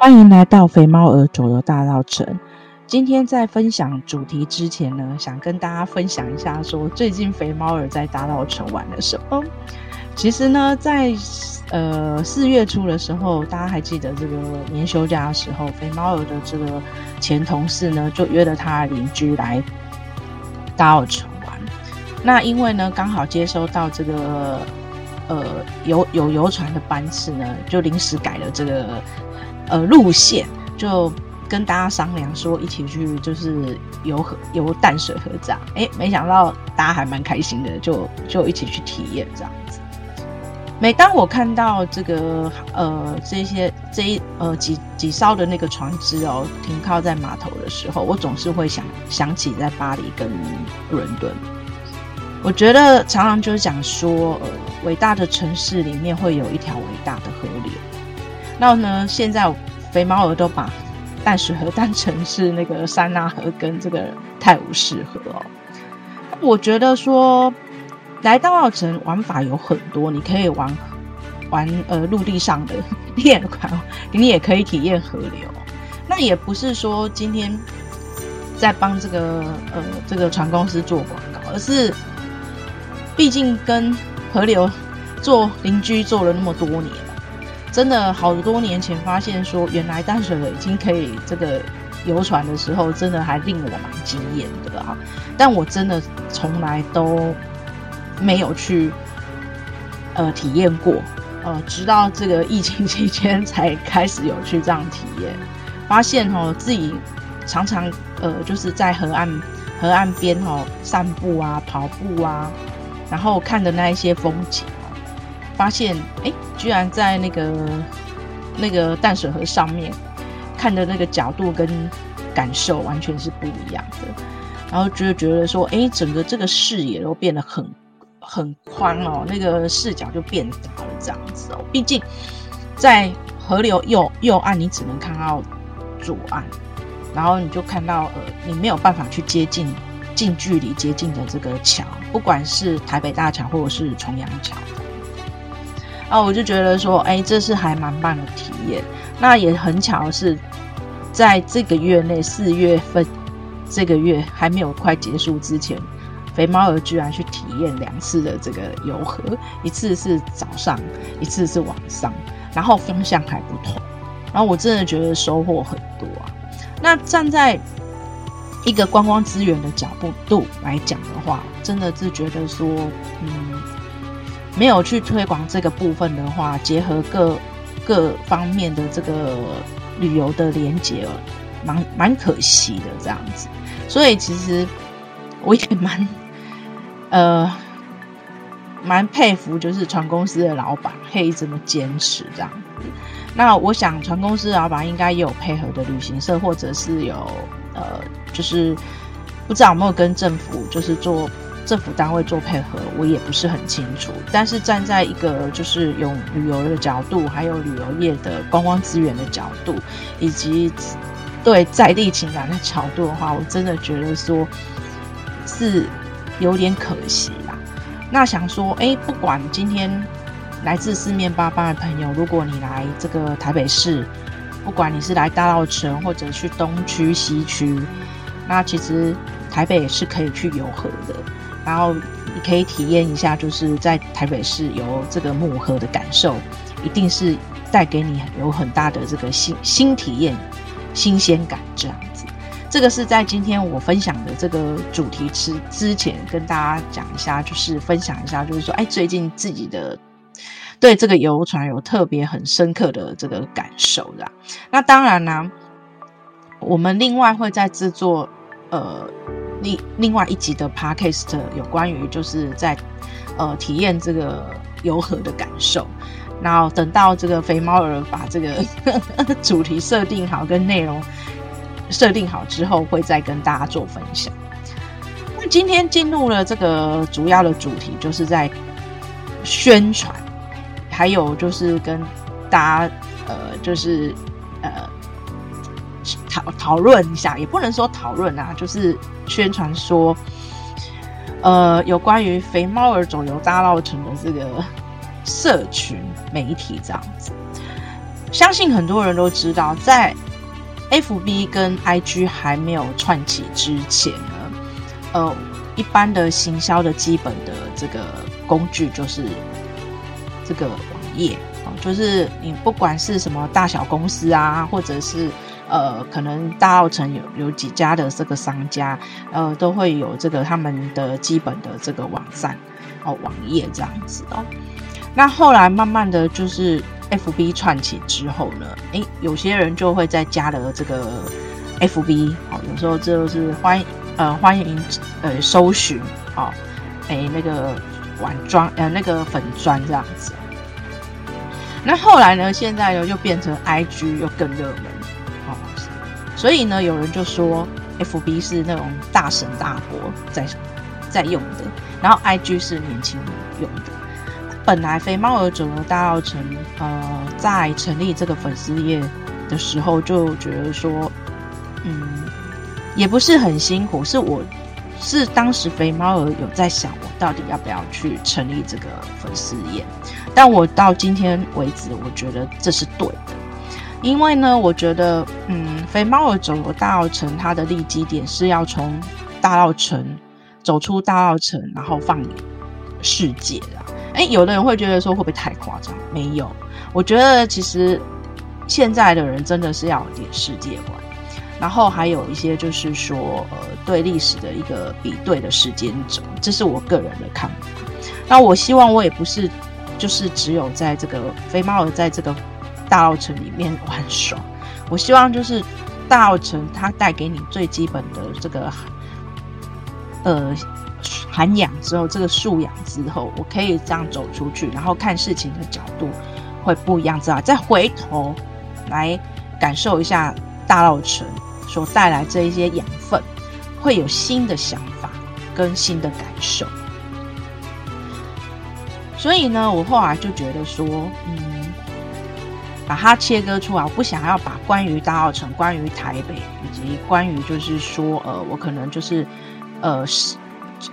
欢迎来到肥猫儿左右大道城。今天在分享主题之前呢，想跟大家分享一下，说最近肥猫儿在大道城玩了什么。其实呢，在呃四月初的时候，大家还记得这个年休假的时候，肥猫儿的这个前同事呢，就约了他的邻居来大稻埕玩。那因为呢，刚好接收到这个呃游有游船的班次呢，就临时改了这个。呃，路线就跟大家商量说，一起去就是游河游淡水河这样。哎，没想到大家还蛮开心的，就就一起去体验这样子。每当我看到这个呃这些这一呃几几艘的那个船只哦停靠在码头的时候，我总是会想想起在巴黎跟伦敦。我觉得常常就是讲说，呃，伟大的城市里面会有一条伟大的河流。然后呢，现在肥猫儿都把淡水河当成是那个塞纳河跟这个泰晤士河哦。我觉得说来大澳城玩法有很多，你可以玩玩呃陆地上的练款，你也可以体验河流。那也不是说今天在帮这个呃这个船公司做广告，而是毕竟跟河流做邻居做了那么多年。真的好多年前发现说，原来淡水河已经可以这个游船的时候，真的还令我蛮惊艳的啊！但我真的从来都没有去呃体验过，呃，直到这个疫情期间才开始有去这样体验，发现哦自己常常呃就是在河岸河岸边哦散步啊、跑步啊，然后看的那一些风景。发现哎，居然在那个那个淡水河上面看的那个角度跟感受完全是不一样的，然后就觉得说，哎，整个这个视野都变得很很宽哦，那个视角就变大了这样子哦。毕竟在河流右右岸，你只能看到左岸，然后你就看到呃，你没有办法去接近近距离接近的这个桥，不管是台北大桥或者是重阳桥。啊，我就觉得说，哎，这是还蛮棒的体验。那也很巧的是，在这个月内，四月份这个月还没有快结束之前，肥猫儿居然去体验两次的这个游河，一次是早上，一次是晚上，然后方向还不同。然后我真的觉得收获很多啊。那站在一个观光资源的角度来讲的话，真的是觉得说，嗯。没有去推广这个部分的话，结合各各方面的这个旅游的连接，蛮蛮可惜的这样子。所以其实我也蛮 呃蛮佩服，就是船公司的老板可以这么坚持这样子。那我想船公司老板应该也有配合的旅行社，或者是有呃就是不知道有没有跟政府就是做。政府单位做配合，我也不是很清楚。但是站在一个就是有旅游的角度，还有旅游业的观光资源的角度，以及对在地情感的角度的话，我真的觉得说是有点可惜啦。那想说，哎，不管今天来自四面八方的朋友，如果你来这个台北市，不管你是来大稻埕或者去东区、西区，那其实台北也是可以去游河的。然后你可以体验一下，就是在台北市游这个木盒的感受，一定是带给你有很大的这个新新体验、新鲜感这样子。这个是在今天我分享的这个主题之之前，跟大家讲一下，就是分享一下，就是说，哎，最近自己的对这个游船有特别很深刻的这个感受的。那当然呢，我们另外会在制作呃。另另外一集的 podcast 有关于就是在呃体验这个游河的感受，然后等到这个肥猫儿把这个 主题设定好跟内容设定好之后，会再跟大家做分享。那今天进入了这个主要的主题，就是在宣传，还有就是跟大家呃就是呃。讨讨论一下，也不能说讨论啊，就是宣传说，呃，有关于肥猫儿走游大稻埕的这个社群媒体这样子。相信很多人都知道，在 FB 跟 IG 还没有串起之前呢，呃，一般的行销的基本的这个工具就是这个网页，就是你不管是什么大小公司啊，或者是呃，可能大澳城有有几家的这个商家，呃，都会有这个他们的基本的这个网站哦，网页这样子哦。那后来慢慢的就是 FB 串起之后呢，诶，有些人就会再加了这个 FB，好，有时候就是欢呃欢迎呃搜寻，哦，诶那个晚装呃那个粉砖这样子。那后来呢，现在呢又变成 IG 又更热门，所以呢有人就说 FB 是那种大神大伯在在用的，然后 IG 是年轻人用的。本来肥猫儿走了大稻埕，呃，在成立这个粉丝页的时候就觉得说，嗯，也不是很辛苦，是我是当时肥猫儿有在想，我到底要不要去成立这个粉丝页，但我到今天为止，我觉得这是对的，因为呢，我觉得，嗯，肥猫儿走了大澳城，它的立基点是要从大澳城走出大澳城，然后放眼世界的。哎，有的人会觉得说会不会太夸张？没有，我觉得其实现在的人真的是要有点世界观，然后还有一些就是说，呃，对历史的一个比对的时间轴，这是我个人的看法。那我希望我也不是就是只有在这个肥猫儿在这个大澳城里面玩耍，我希望就是大稻埕它带给你最基本的这个呃。涵养之后，这个素养之后，我可以这样走出去，然后看事情的角度会不一样，知道？再回头来感受一下大稻埕所带来这一些养分，会有新的想法跟新的感受。所以呢，我后来就觉得说，嗯，把它切割出来，我不想要把关于大澳城、关于台北以及关于就是说，呃，我可能就是，呃，是。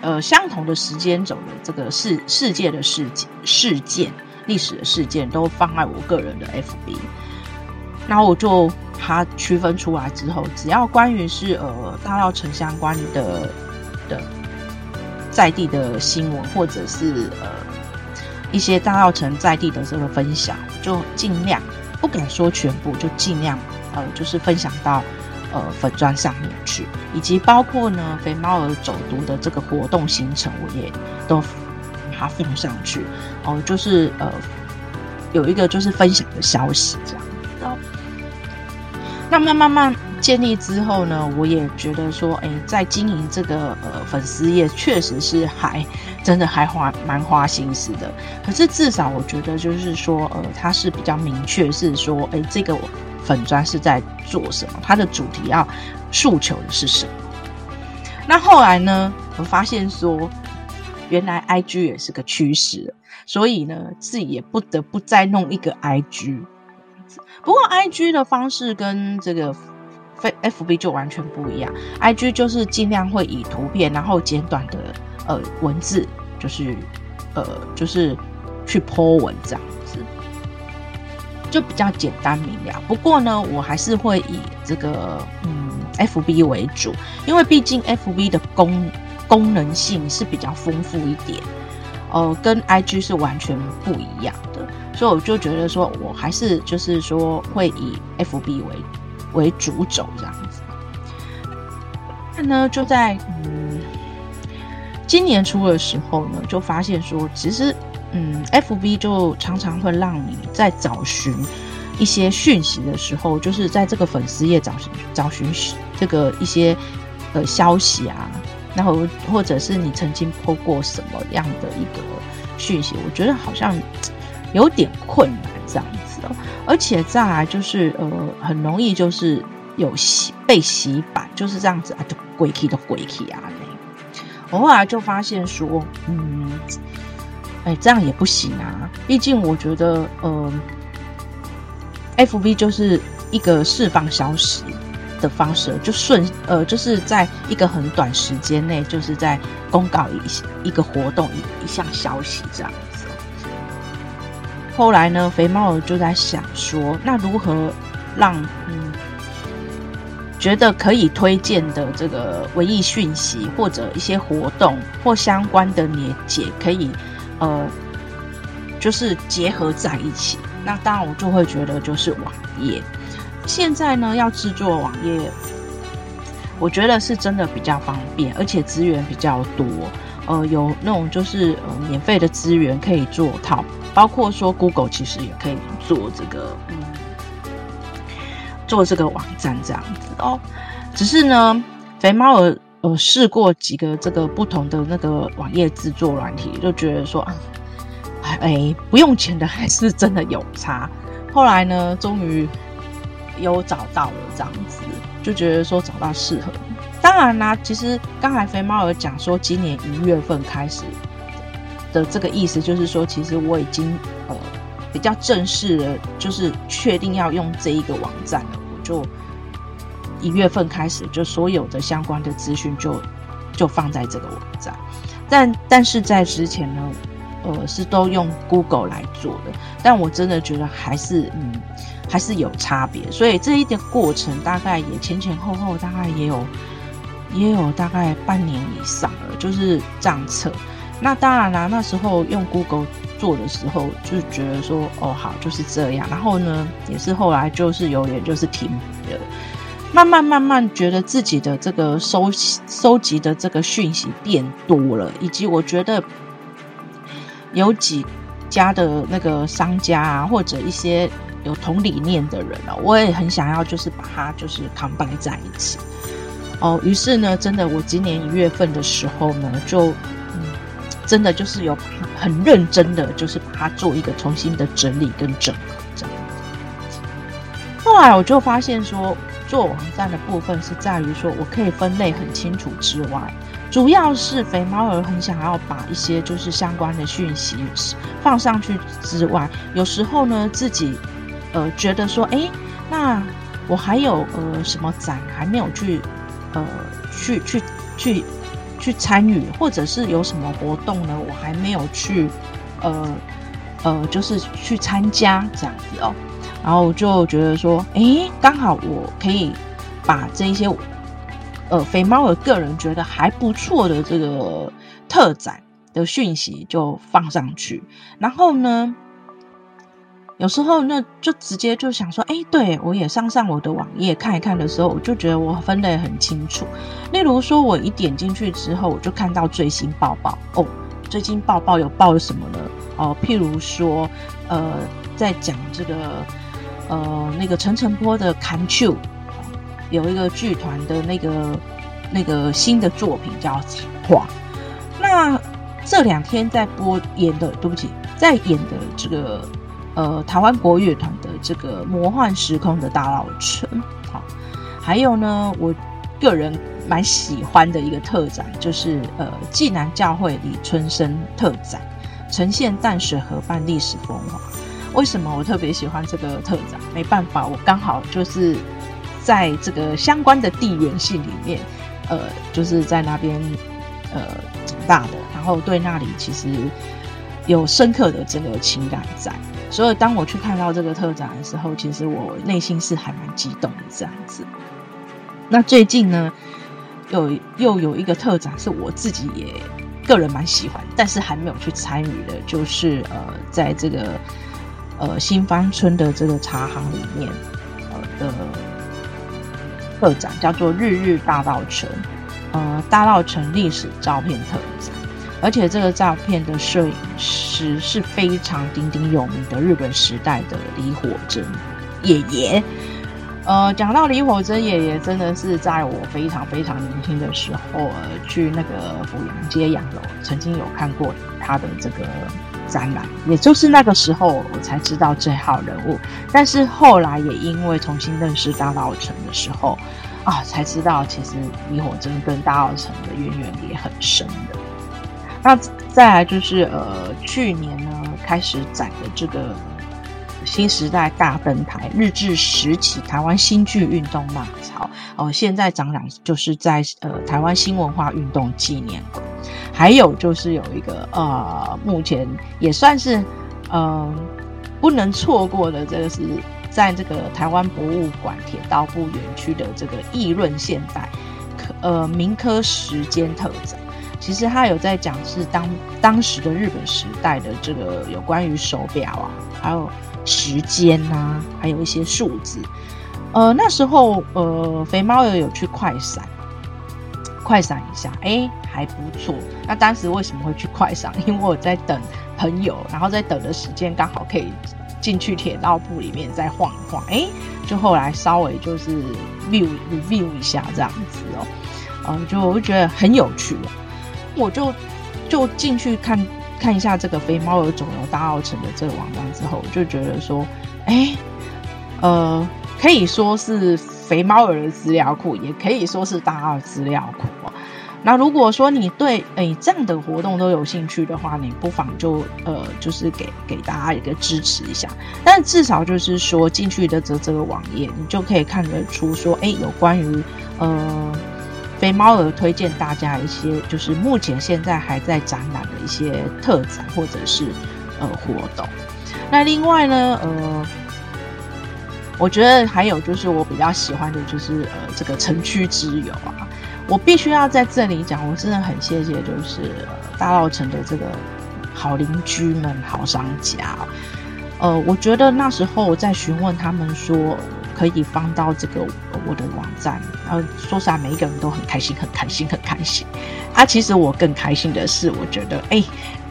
呃，相同的时间轴的这个世世界的事件、事件、历史的事件，都放在我个人的 FB。然后我就它区分出来之后，只要关于是呃大澳城相关的的在地的新闻，或者是呃一些大澳城在地的这个分享，就尽量不敢说全部，就尽量呃就是分享到。呃，粉砖上面去，以及包括呢，肥猫儿走读的这个活动行程，我也都把它放上去。哦，就是呃，有一个就是分享的消息这样。那慢慢慢建立之后呢，我也觉得说，哎，在经营这个呃粉丝业，确实是还真的还花蛮花心思的。可是至少我觉得就是说，呃，它是比较明确，是说，哎，这个。粉砖是在做什么？它的主题要诉求的是什么？那后来呢？我发现说，原来 IG 也是个趋势，所以呢，自己也不得不再弄一个 IG。不过 IG 的方式跟这个非 FB 就完全不一样。IG 就是尽量会以图片，然后简短的呃文字，就是呃就是去 po 文这样子。就比较简单明了，不过呢，我还是会以这个嗯 FB 为主，因为毕竟 FB 的功功能性是比较丰富一点，呃，跟 IG 是完全不一样的，所以我就觉得说我还是就是说会以 FB 为主为主轴这样子。那呢，就在嗯今年初的时候呢，就发现说其实。嗯，FB 就常常会让你在找寻一些讯息的时候，就是在这个粉丝页找寻找寻这个一些呃消息啊，然后或者是你曾经 po 过什么样的一个讯息，我觉得好像有点困难这样子而且再来就是呃，很容易就是有洗被洗版，就是这样子啊，就鬼气的鬼气啊。那我后来就发现说，嗯。哎，这样也不行啊！毕竟我觉得，呃，FB 就是一个释放消息的方式，就顺呃，就是在一个很短时间内，就是在公告一一个活动一一项消息这样。后来呢，肥猫就在想说，那如何让嗯觉得可以推荐的这个文艺讯息或者一些活动或相关的连结，可以呃就是结合在一起。那当然，我就会觉得就是网页。现在呢，要制作网页，我觉得是真的比较方便，而且资源比较多。呃，有那种就是呃免费的资源可以做套，包括说 Google 其实也可以做这个，嗯，做这个网站这样子哦。只是呢，肥猫儿呃试过几个这个不同的那个网页制作软体，就觉得说啊，哎，不用钱的还是真的有差。后来呢，终于有找到了这样子，就觉得说找到适合。当然啦，其实刚才肥猫有讲说，今年一月份开始的这个意思，就是说，其实我已经呃比较正式的，就是确定要用这一个网站了。我就一月份开始，就所有的相关的资讯就就放在这个网站。但但是在之前呢，呃，是都用 Google 来做的。但我真的觉得还是嗯还是有差别，所以这一点过程大概也前前后后大概也有。也有大概半年以上了，就是账册。那当然啦，那时候用 Google 做的时候，就觉得说，哦，好，就是这样。然后呢，也是后来就是有点就是停了，慢慢慢慢觉得自己的这个收收集的这个讯息变多了，以及我觉得有几家的那个商家啊，或者一些有同理念的人啊，我也很想要就是把它就是扛掰在一起。哦，于是呢，真的，我今年一月份的时候呢，就嗯，真的就是有很认真的，就是把它做一个重新的整理跟整合这样子。后来我就发现说，做网站的部分是在于说我可以分类很清楚之外，主要是肥猫儿很想要把一些就是相关的讯息放上去之外，有时候呢，自己呃觉得说，哎，那我还有呃什么展还没有去。呃，去去去去参与，或者是有什么活动呢？我还没有去，呃呃，就是去参加这样子哦。然后我就觉得说，哎，刚好我可以把这一些，呃，肥猫的个人觉得还不错的这个特展的讯息就放上去，然后呢，有时候那就直接就想说，哎，对，我也上上我的网页看一看的时候，我就觉得我分得很清楚。例如说，我一点进去之后，我就看到最新报报哦，最近报报有报什么呢？哦，譬如说，呃，在讲这个，呃，那个陈澄波的《砍球》，有一个剧团的那个那个新的作品叫《彩画》。那这两天在播演的，对不起，在演的这个。呃，台湾国乐团的这个魔幻时空的大稻埕，好，还有呢，我个人蛮喜欢的一个特展，就是呃，济南教会李春生特展，呈现淡水河畔历史风华。为什么我特别喜欢这个特展？没办法，我刚好就是在这个相关的地缘性里面，呃，就是在那边呃长大的，然后对那里其实有深刻的这个情感在。所以，当我去看到这个特展的时候，其实我内心是还蛮激动的这样子。那最近呢，有又有一个特展是我自己也个人蛮喜欢，但是还没有去参与的，就是呃，在这个呃新芳村的这个茶行里面呃的特展，叫做《日日大稻埕》呃大稻埕历史照片特展。而且这个照片的摄影师是非常鼎鼎有名的日本时代的李火珍爷爷。呃，讲到李火珍爷爷，真的是在我非常非常年轻的时候，呃，去那个府阳街洋楼，曾经有看过他的这个展览。也就是那个时候，我才知道这号人物。但是后来也因为重新认识大稻埕的时候，啊，才知道其实李火珍跟大稻埕的渊源也很深的。那再来就是呃，去年呢开始展的这个新时代大登台，日治时期台湾新剧运动浪潮哦，现在展览就是在呃台湾新文化运动纪念馆，还有就是有一个呃，目前也算是嗯、呃、不能错过的，这个是在这个台湾博物馆铁道部园区的这个议论现代呃民科时间特展。其实他有在讲是当当时的日本时代的这个有关于手表啊，还有时间呐、还有一些数字。呃，那时候呃，肥猫也有去快闪，快闪一下，哎，还不错。那当时为什么会去快闪？因为我在等朋友，然后在等的时间刚好可以进去铁道部里面再晃一晃，哎，就后来稍微就是 view review 一下这样子哦，嗯、就我就觉得很有趣。我就就进去看看一下这个肥猫儿肿瘤大澳城的这个网站之后，就觉得说，哎，呃，可以说是肥猫儿的资料库，也可以说是大奥资料库。那如果说你对哎这样的活动都有兴趣的话，你不妨就呃就是给给大家一个支持一下。但至少就是说进去的这这个网页，你就可以看得出说，哎，有关于呃。肥猫儿推荐大家一些，就是目前现在还在展览的一些特展或者是呃活动。那另外呢，呃，我觉得还有就是我比较喜欢的就是呃这个城区之友啊，我必须要在这里讲，我真的很谢谢就是、大稻城的这个好邻居们、好商家。呃，我觉得那时候我在询问他们说。可以放到这个我的网站，然后说实话，每一个人都很开心，很开心，很开心。啊，其实我更开心的是，我觉得，哎，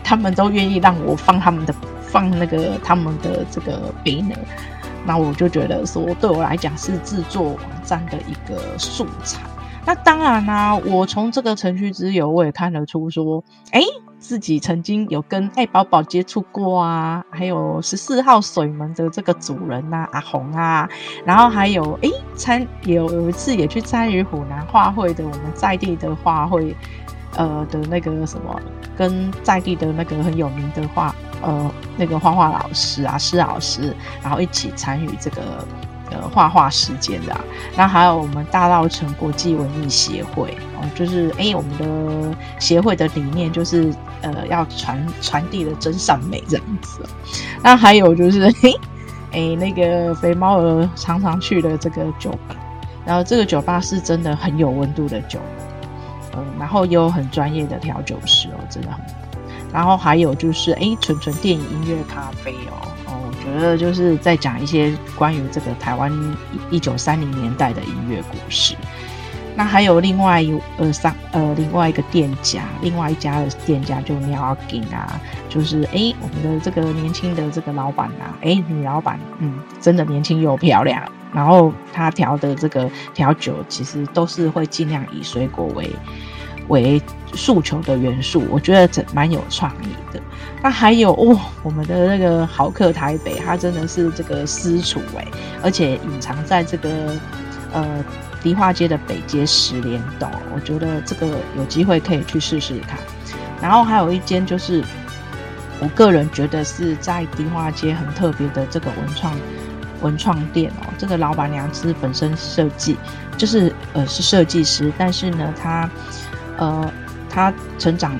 他们都愿意让我放他们的，放那个他们的这个 banner，那我就觉得说，对我来讲是制作网站的一个素材。那当然啦、我从这个程序之友，我也看得出说，哎。自己曾经有跟爱宝宝接触过啊，还有十四号水门的这个主人呐、啊，阿红啊，然后还有诶参有有一次也去参与湖南画会的我们在地的画会，呃的那个什么，跟在地的那个很有名的画呃那个画画老师啊施老师，然后一起参与这个。呃，画画时间的、啊，那还有我们大道城国际文艺协会哦，就是哎、我们的协会的理念就是呃，要传传递的真善美这样子。那还有就是 嘿，哎、那个肥猫儿常常去的这个酒吧，然后这个酒吧是真的很有温度的酒，嗯、呃，然后也有很专业的调酒师哦，真的很。然后还有就是哎，纯、纯电影音乐咖啡哦。哦，我觉得就是在讲一些关于这个台湾一九三零年代的音乐故事。那还有另外有呃三呃另外一个店家，另外一家的店家就喵金啊，就是哎我们的这个年轻的这个老板啊，哎女老板，嗯，真的年轻又漂亮。然后他调的这个调酒其实都是会尽量以水果为为诉求的元素，我觉得这蛮有创意的。那还有哦，我们的那个豪客台北，它真的是这个私厨哎，而且隐藏在这个呃迪化街的北街十连栋，我觉得这个有机会可以去试试看。然后还有一间就是，我个人觉得是在迪化街很特别的这个文创文创店哦，这个老板娘是本身设计，就是呃是设计师，但是呢，她呃他成长。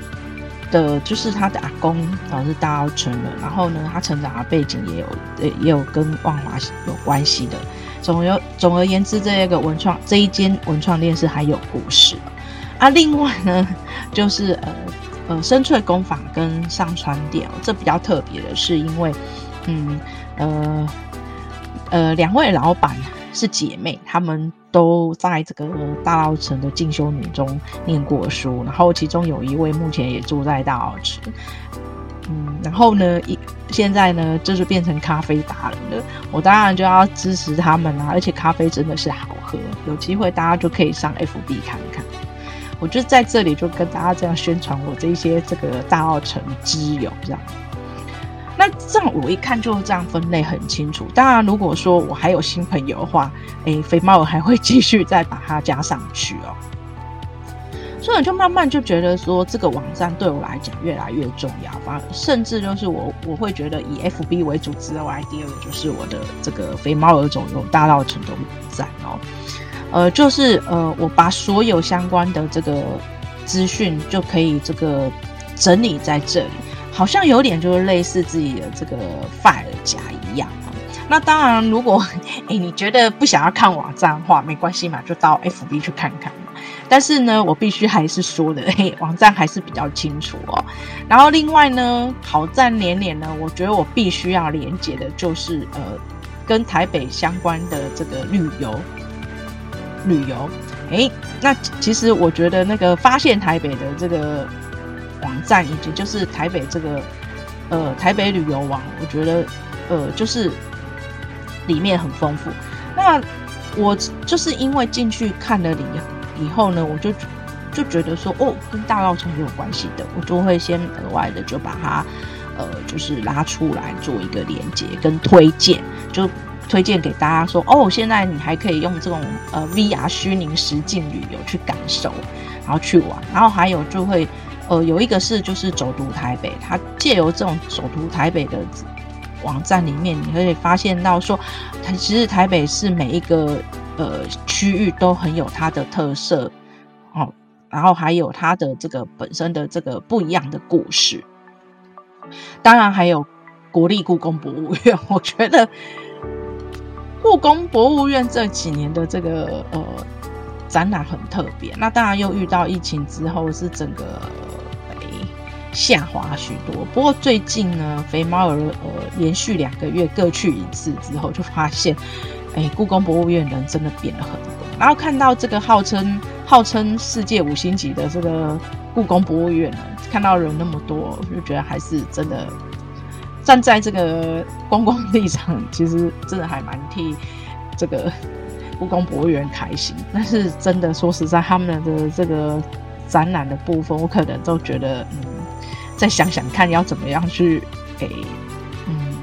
的就是他的阿公，然后是大澳村人，然后呢，他成长的背景也有，也有跟万华有关系的。总有总而言之，这个文创这一间文创店是还有故事啊。另外呢，就是呃呃深翠工坊跟上川店，这比较特别的是，因为嗯呃呃两位老板是姐妹，她们。都在这个大稻城的进修女中念过书，然后其中有一位目前也住在大稻城，嗯，然后呢，一现在呢，就是变成咖啡达人了。我当然就要支持他们啦，而且咖啡真的是好喝，有机会大家就可以上 FB 看看。我就在这里就跟大家这样宣传我这一些这个大澳城之友这样。那这样我一看就是这样分类很清楚。当然，如果说我还有新朋友的话，诶，肥猫我还会继续再把它加上去哦。所以我就慢慢就觉得说，这个网站对我来讲越来越重要。反而甚至就是我我会觉得以 FB 为主之外，第二个就是我的这个肥猫儿走游大稻埕的网站哦。呃，就是呃，我把所有相关的这个资讯就可以这个整理在这里。好像有点就是类似自己的这个 file 夹一样。那当然，如果诶你觉得不想要看网站的话，没关系嘛，就到 FB 去看看。但是呢，我必须还是说的，嘿，网站还是比较清楚哦。然后另外呢，好赞连连呢，我觉得我必须要连接的就是呃，跟台北相关的这个旅游旅游。诶，那其实我觉得那个发现台北的这个网站，以及就是台北这个呃台北旅游网，我觉得呃就是。里面很丰富，那我就是因为进去看了以以后呢，我就就觉得说，哦，跟大稻埕有关系的，我就会先额外的就把它，呃，就是拉出来做一个连接跟推荐，就推荐给大家说，哦，现在你还可以用这种呃 VR 虚拟实境旅游去感受，然后去玩，然后还有就会呃有一个是就是走读台北，它借由这种走读台北的。网站里面，你可以发现到说，其实台北市每一个呃区域都很有它的特色，哦，然后还有它的这个本身的这个不一样的故事。当然还有国立故宫博物院，我觉得故宫博物院这几年的这个呃展览很特别。那当然又遇到疫情之后，是整个。下滑许多，不过最近呢，肥猫儿呃连续两个月各去一次之后，就发现，哎、故宫博物院人真的变了很多。然后看到这个号称号称世界五星级的这个故宫博物院呢，看到人那么多，就觉得还是真的站在这个观光立场，其实真的还蛮替这个故宫博物院开心。但是真的说实在，他们的这个展览的部分，我可能都觉得嗯。再想想看，要怎么样去给，嗯，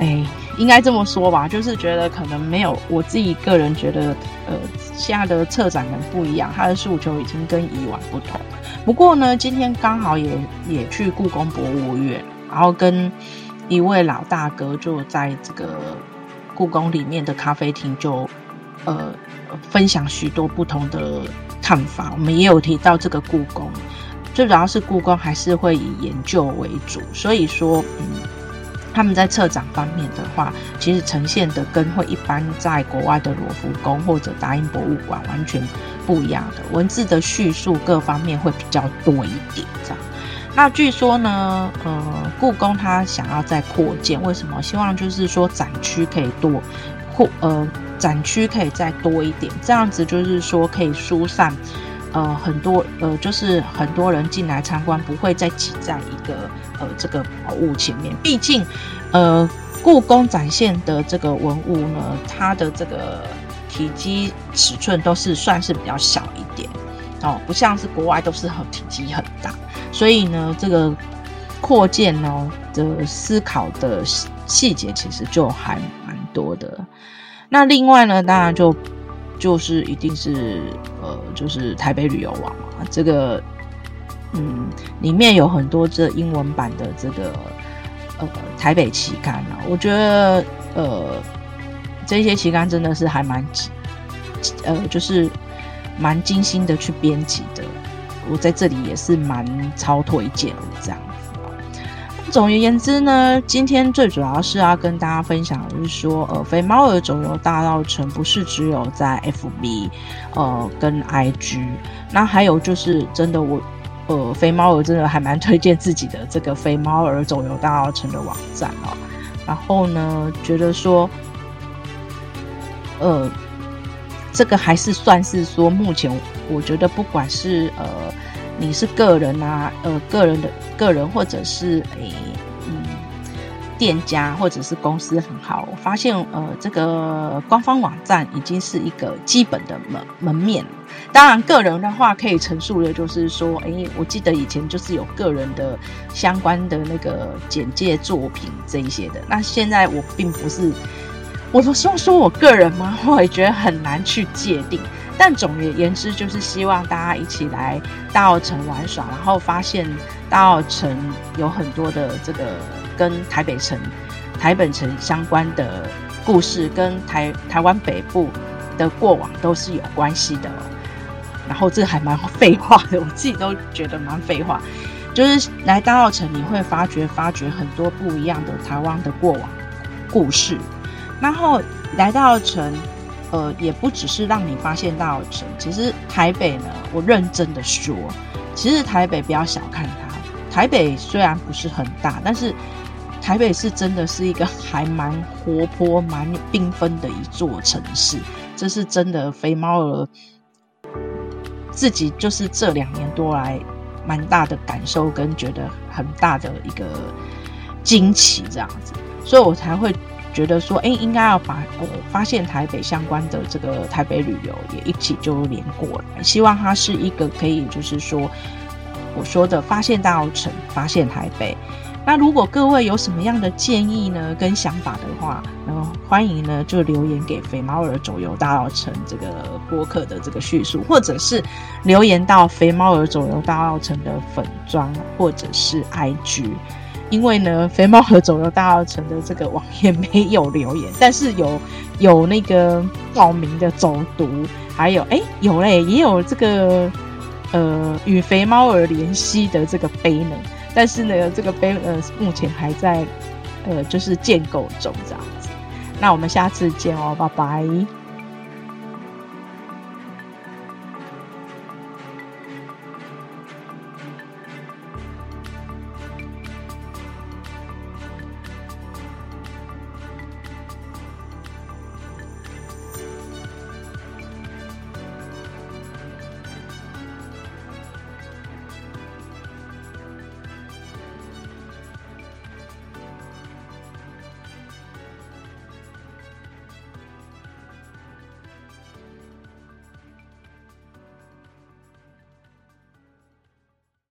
哎，应该这么说吧，就是觉得可能没有我自己个人觉得，呃，现在的策展人不一样，他的诉求已经跟以往不同。不过呢，今天刚好也也去故宫博物院，然后跟一位老大哥就在这个故宫里面的咖啡厅就呃分享许多不同的看法。我们也有提到这个故宫。最主要是故宫还是会以研究为主，所以说，嗯，他们在策展方面的话，其实呈现的跟会一般在国外的罗浮宫或者大英博物馆完全不一样的，文字的叙述各方面会比较多一点这样。那据说呢，呃，故宫它想要再扩建，为什么？希望就是说展区可以多，扩呃展区可以再多一点，这样子就是说可以疏散。呃，很多呃，就是很多人进来参观，不会再挤在一个呃这个宝物前面。毕竟，呃，故宫展现的这个文物呢，它的这个体积尺寸都是算是比较小一点哦，不像是国外都是很体积很大。所以呢，这个扩建呢的思考的细节其实就还蛮多的。那另外呢，当然就。就是一定是呃，就是台北旅游网嘛，这个嗯，里面有很多这英文版的这个呃台北期刊啊，我觉得呃这些期刊真的是还蛮呃，就是蛮精心的去编辑的，我在这里也是蛮超推荐的这样子。总而言之呢，今天最主要是要跟大家分享的是说，呃，肥猫儿走游大稻埕不是只有在 FB，呃，跟 IG，那还有就是真的我，呃，肥猫儿真的还蛮推荐自己的这个肥猫儿走游大稻埕的网站啊。然后呢，觉得说，呃，这个还是算是说目前我觉得不管是呃。你是个人啊，呃，个人的个人，或者是诶，嗯，店家或者是公司很好。我发现，呃，这个官方网站已经是一个基本的门门面。当然，个人的话可以陈述的，就是说，诶，我记得以前就是有个人的相关的那个简介作品这一些的。那现在我并不是，我都说说我个人嘛，我也觉得很难去界定。但总而言之，就是希望大家一起来大澳城玩耍，然后发现大澳城有很多的这个跟台北城、台北城相关的故事，跟台台湾北部的过往都是有关系的。然后这还蛮废话的，我自己都觉得蛮废话。就是来大澳城，你会发掘发掘很多不一样的台湾的过往故事。然后来到城，呃，也不只是让你发现大稻埕。其实台北呢，我认真的说，其实台北不要小看它。台北虽然不是很大，但是台北是真的是一个还蛮活泼、蛮缤纷的一座城市。这是真的，肥猫儿自己就是这两年多来蛮大的感受，跟觉得很大的一个惊奇，这样子，所以我才会。觉得说，哎，应该要把我发现台北相关的这个台北旅游也一起就连过来，希望它是一个可以，就是说我说的发现大稻城，发现台北。那如果各位有什么样的建议呢，跟想法的话，然后欢迎呢就留言给肥猫儿走游大稻城这个播客的这个叙述，或者是留言到肥猫儿走游大稻城的粉专，或者是 IG。因为呢，肥猫和走游大二城的这个网页没有留言，但是有有那个报名的走读，还有哎有嘞，也有这个呃与肥猫儿联系的这个 banner，但是呢，这个碑呃目前还在呃就是建构中这样子。那我们下次见哦，拜拜。